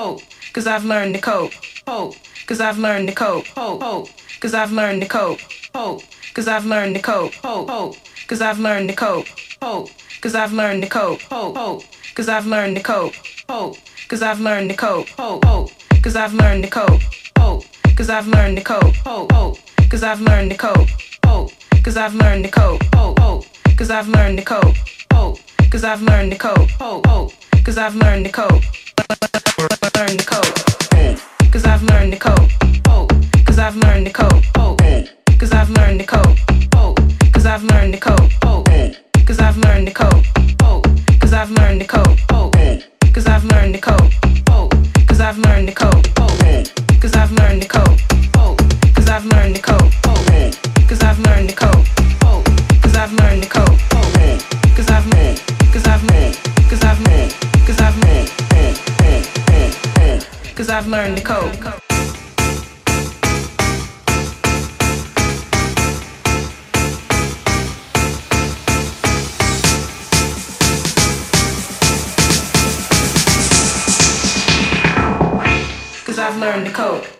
hope, cause I've learned to cope. Hope, cause I've learned to cope. Hope, hope, cause I've learned to cope. Hope, cause I've learned to cope. Hope, hope, cause I've learned to cope. Hope, cause I've learned to cope. Hope, hope, cause I've learned to cope. Hope, cause I've learned to cope. Hope, hope, cause I've learned to cope. Hope, cause I've learned to cope. Hope, hope, cause I've learned to cope. Hope, cause I've learned to cope. Hope, hope, cause I've learned to cope. Hope, cause I've learned to cope. Hope, hope, cause I've learned to cope. Learn to cope. Cause I've learned to cope. Cause I've learned to cope. Cause I've learned to cope. because I've learned the code. Because I've learned the code.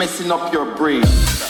Messing up your brain.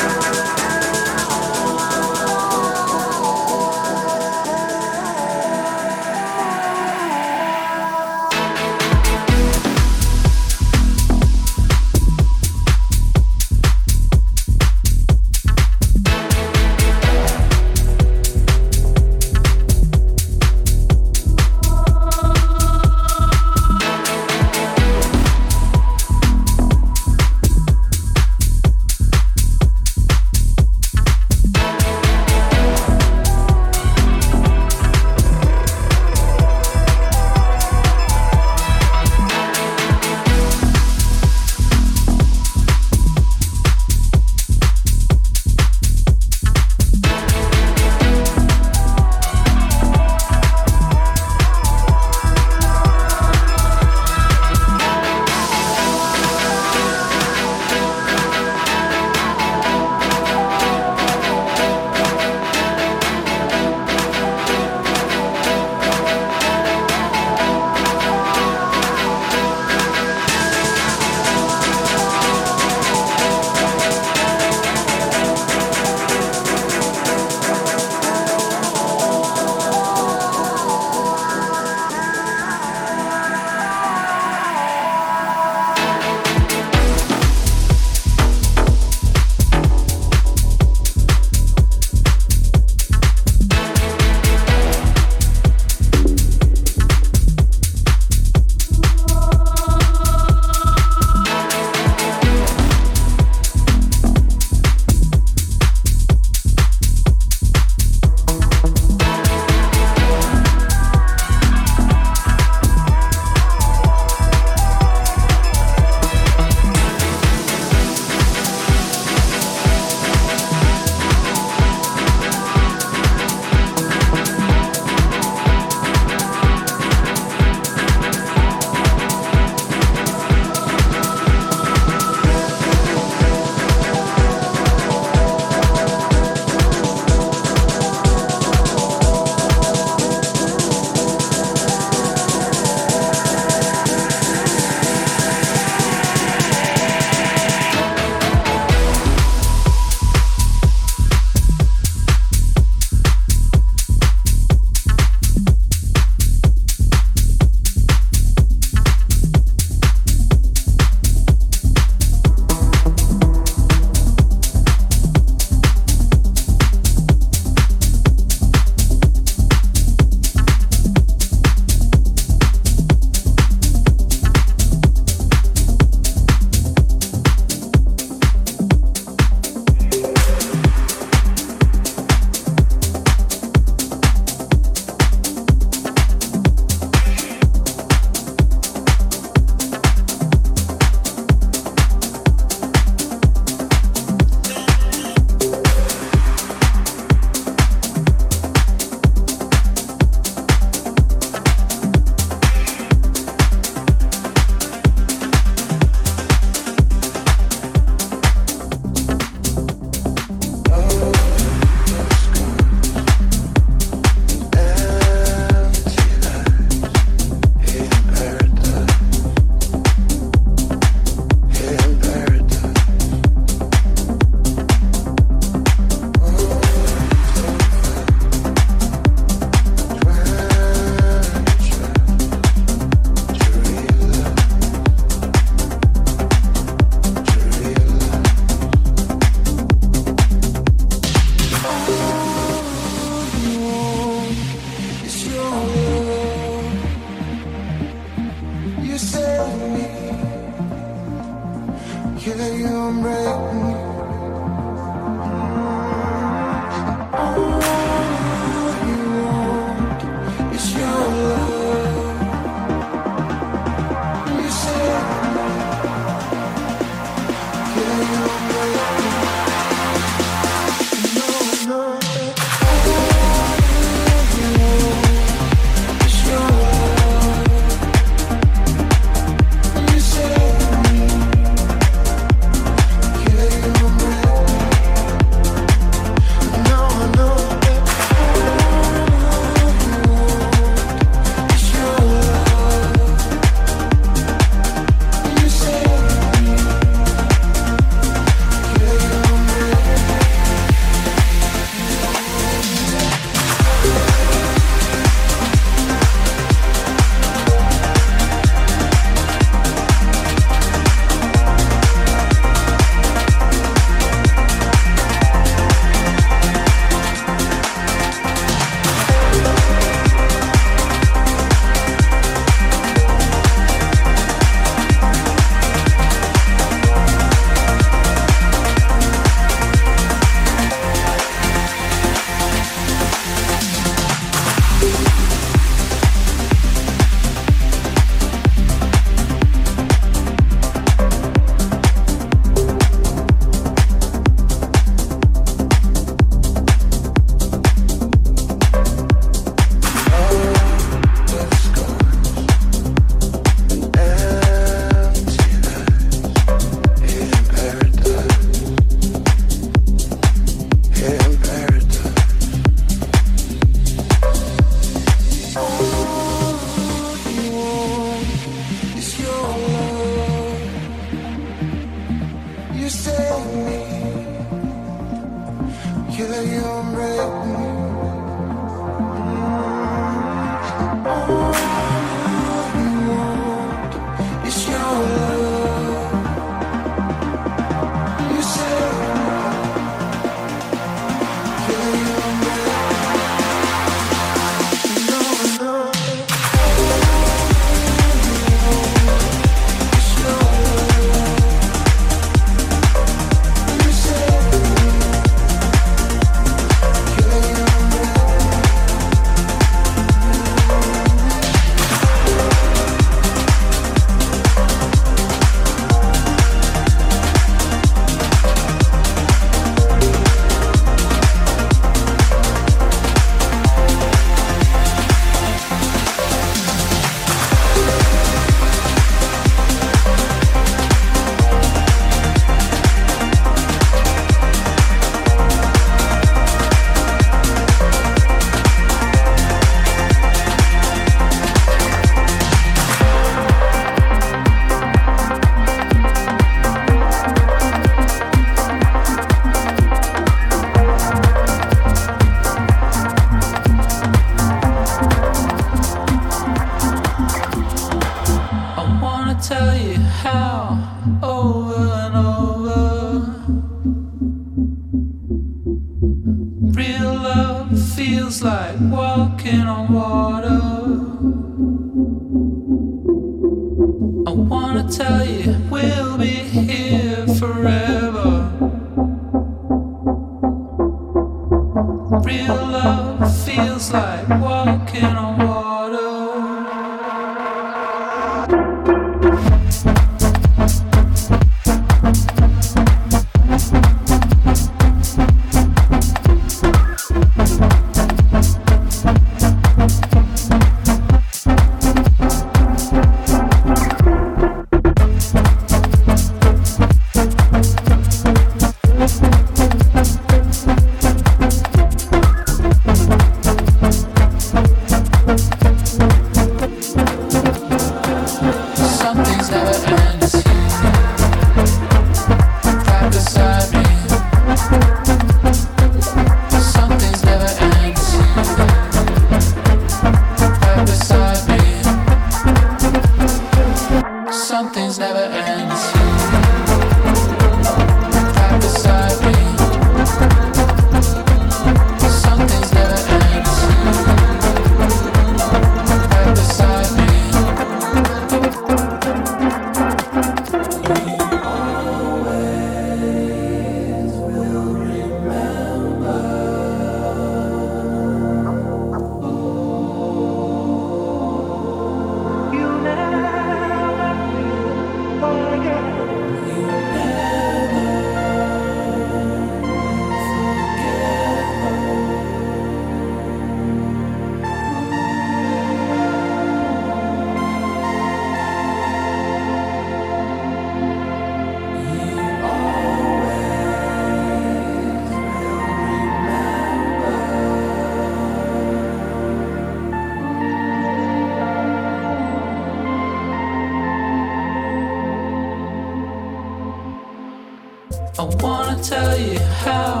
tell you how.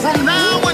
From now on.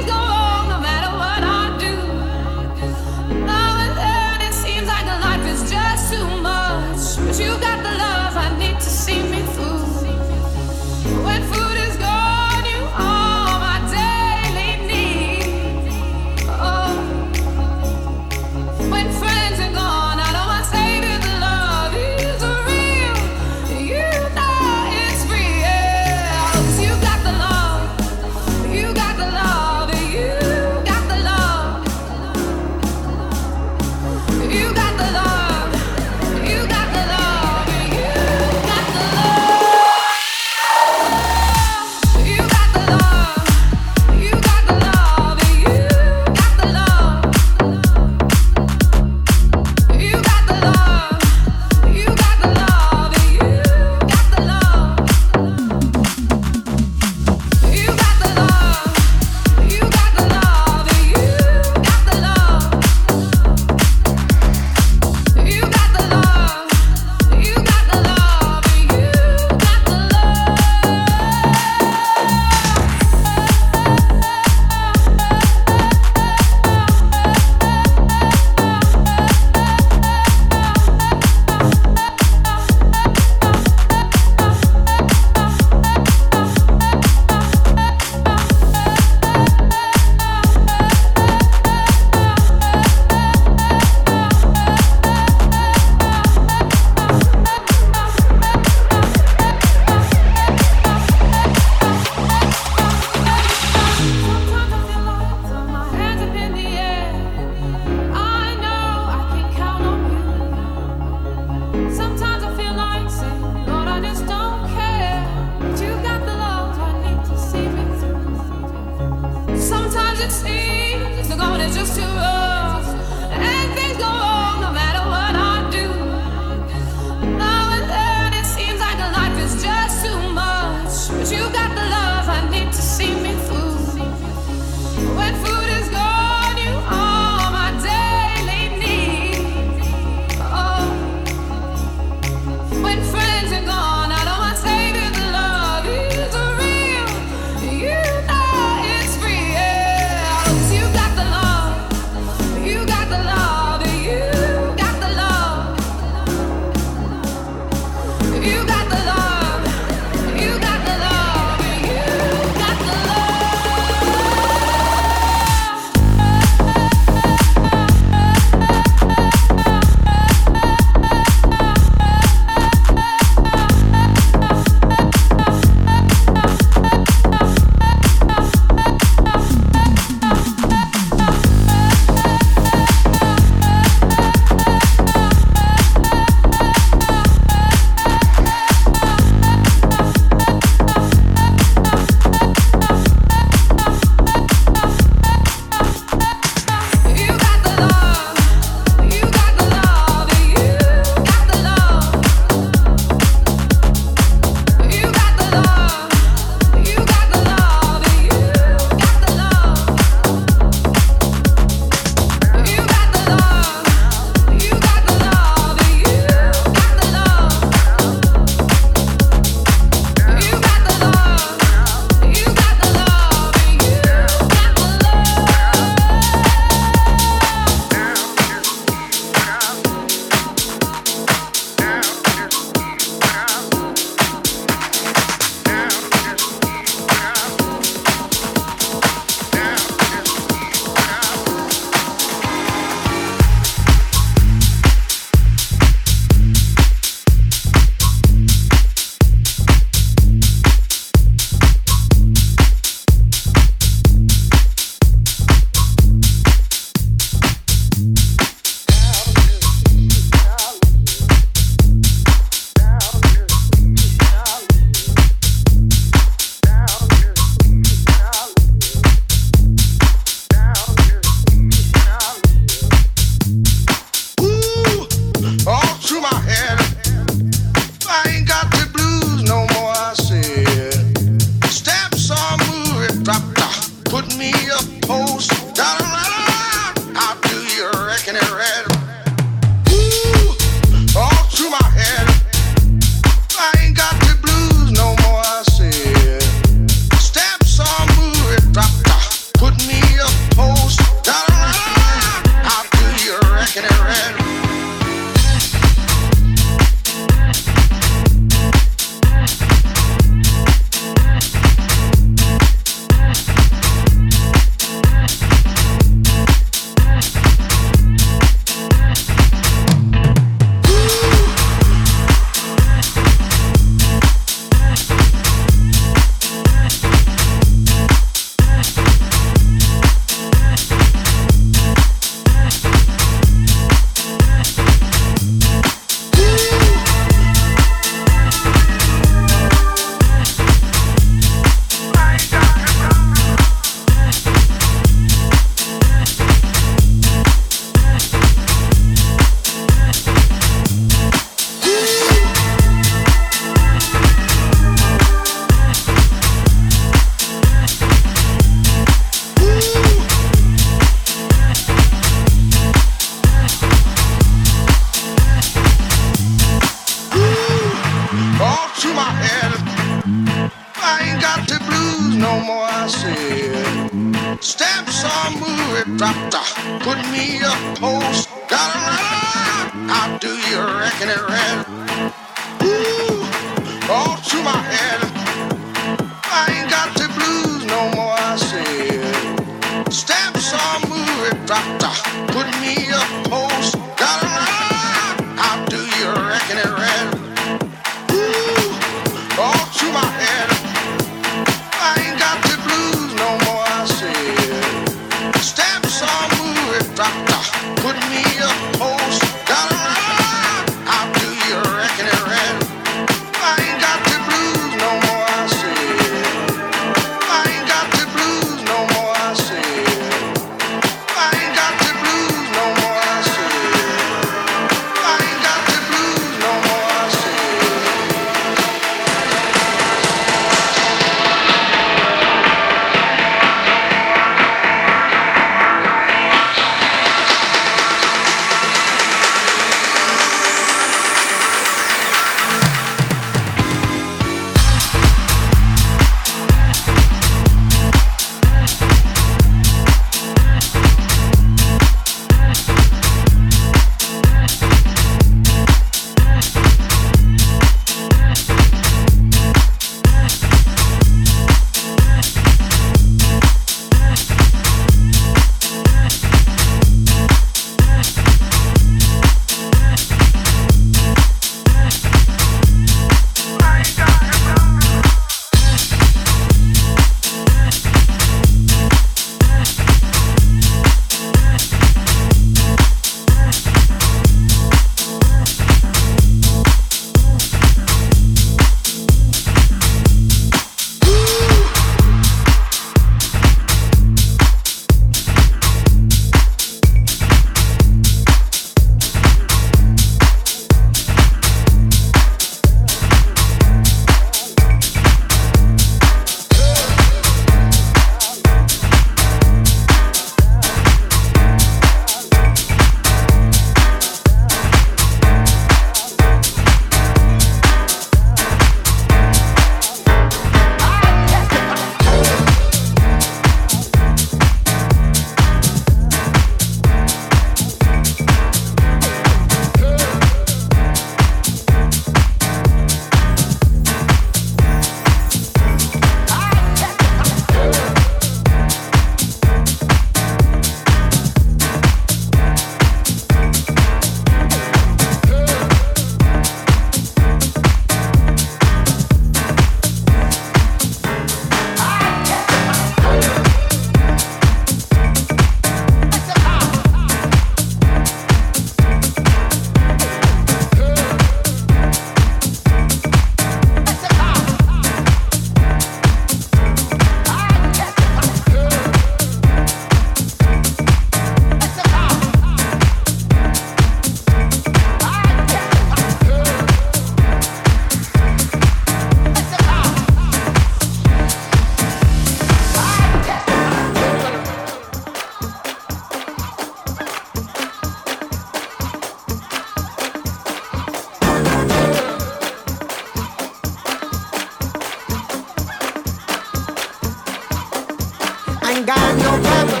ain't got no glamour.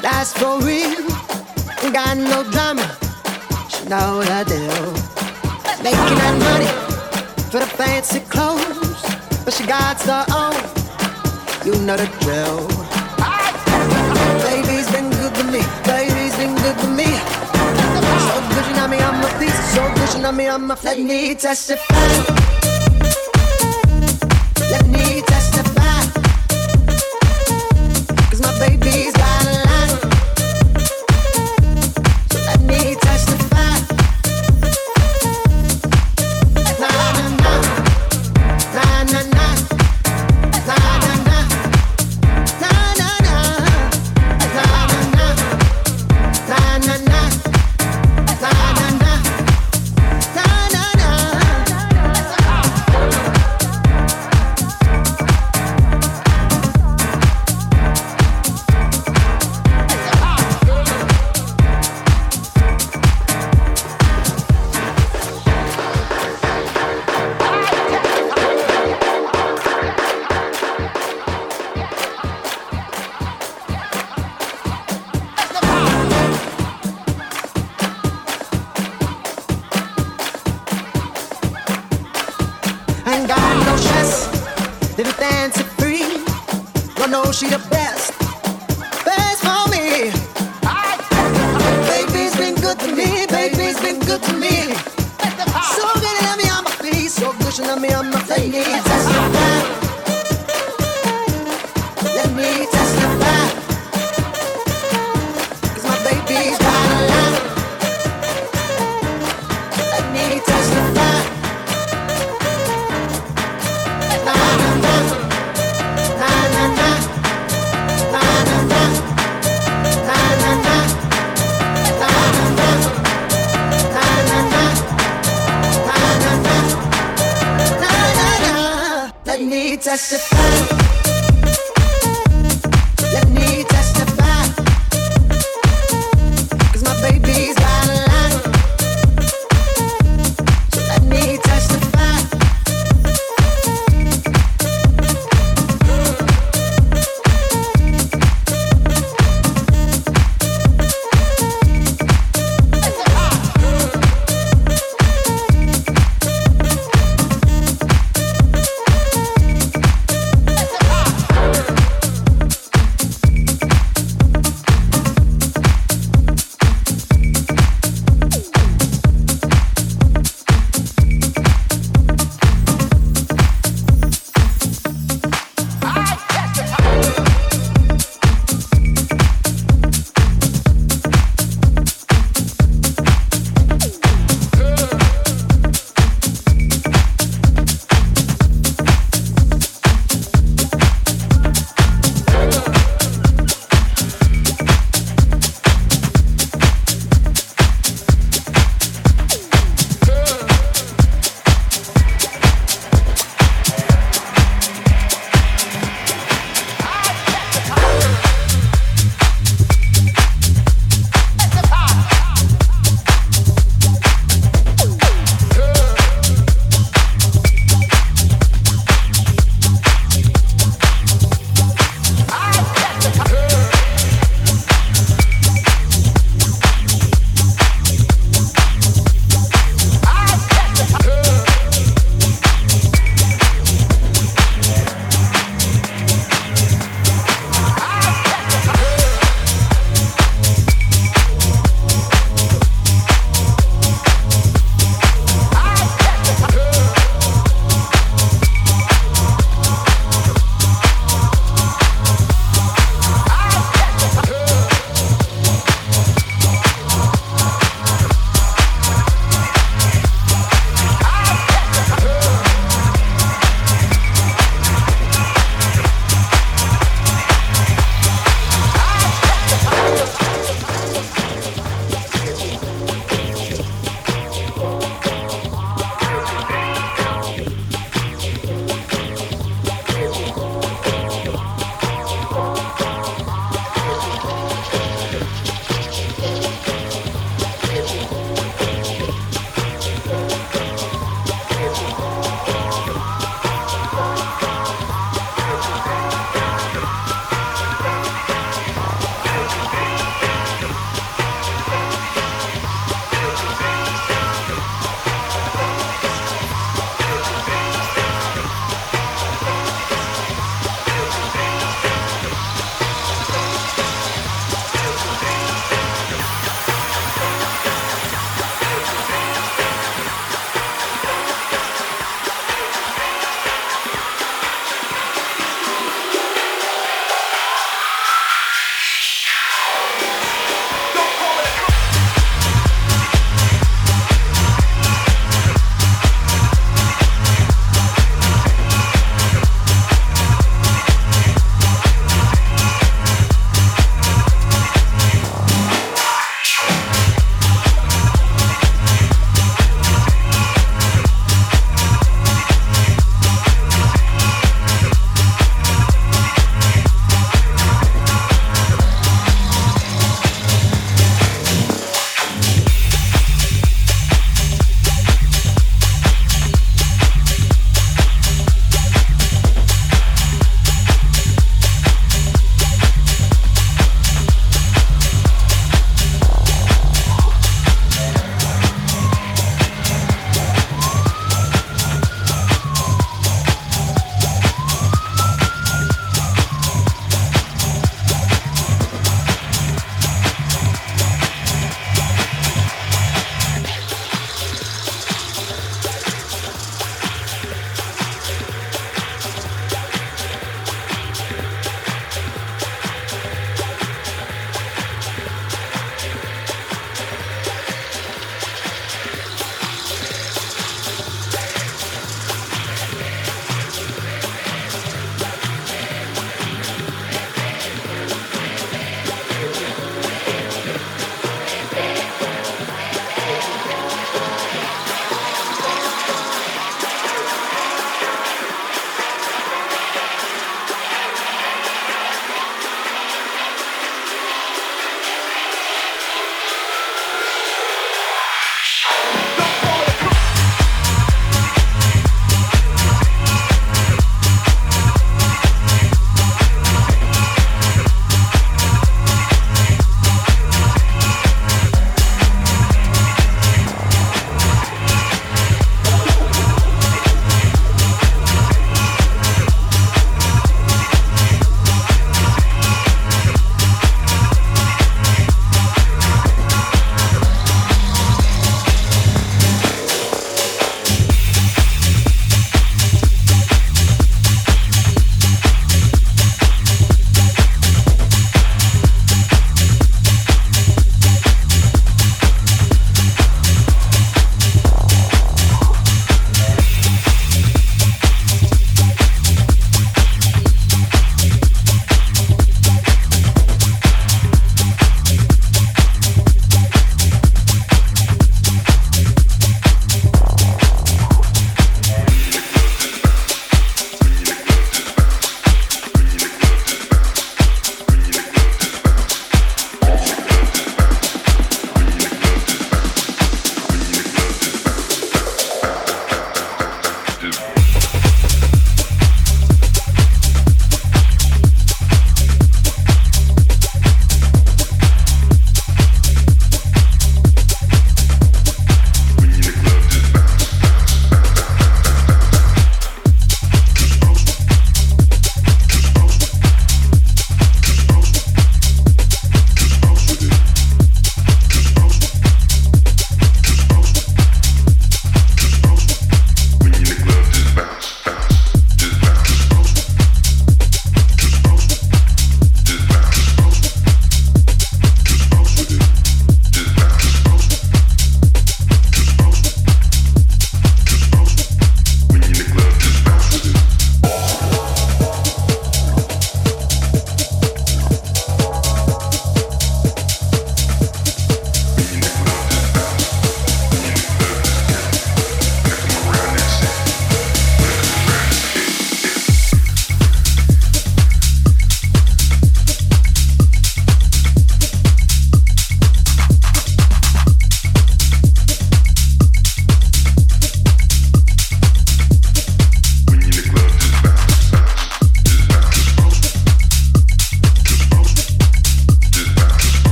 That's for real. Got no glamour. She know the deal. Making that money for the fancy clothes, but she got her own. You know the drill. Baby's been good to me. Baby's been good to me. So good, you know me, I'm a piece. So good, you know me, I'm a flat. Let me testify. Testify.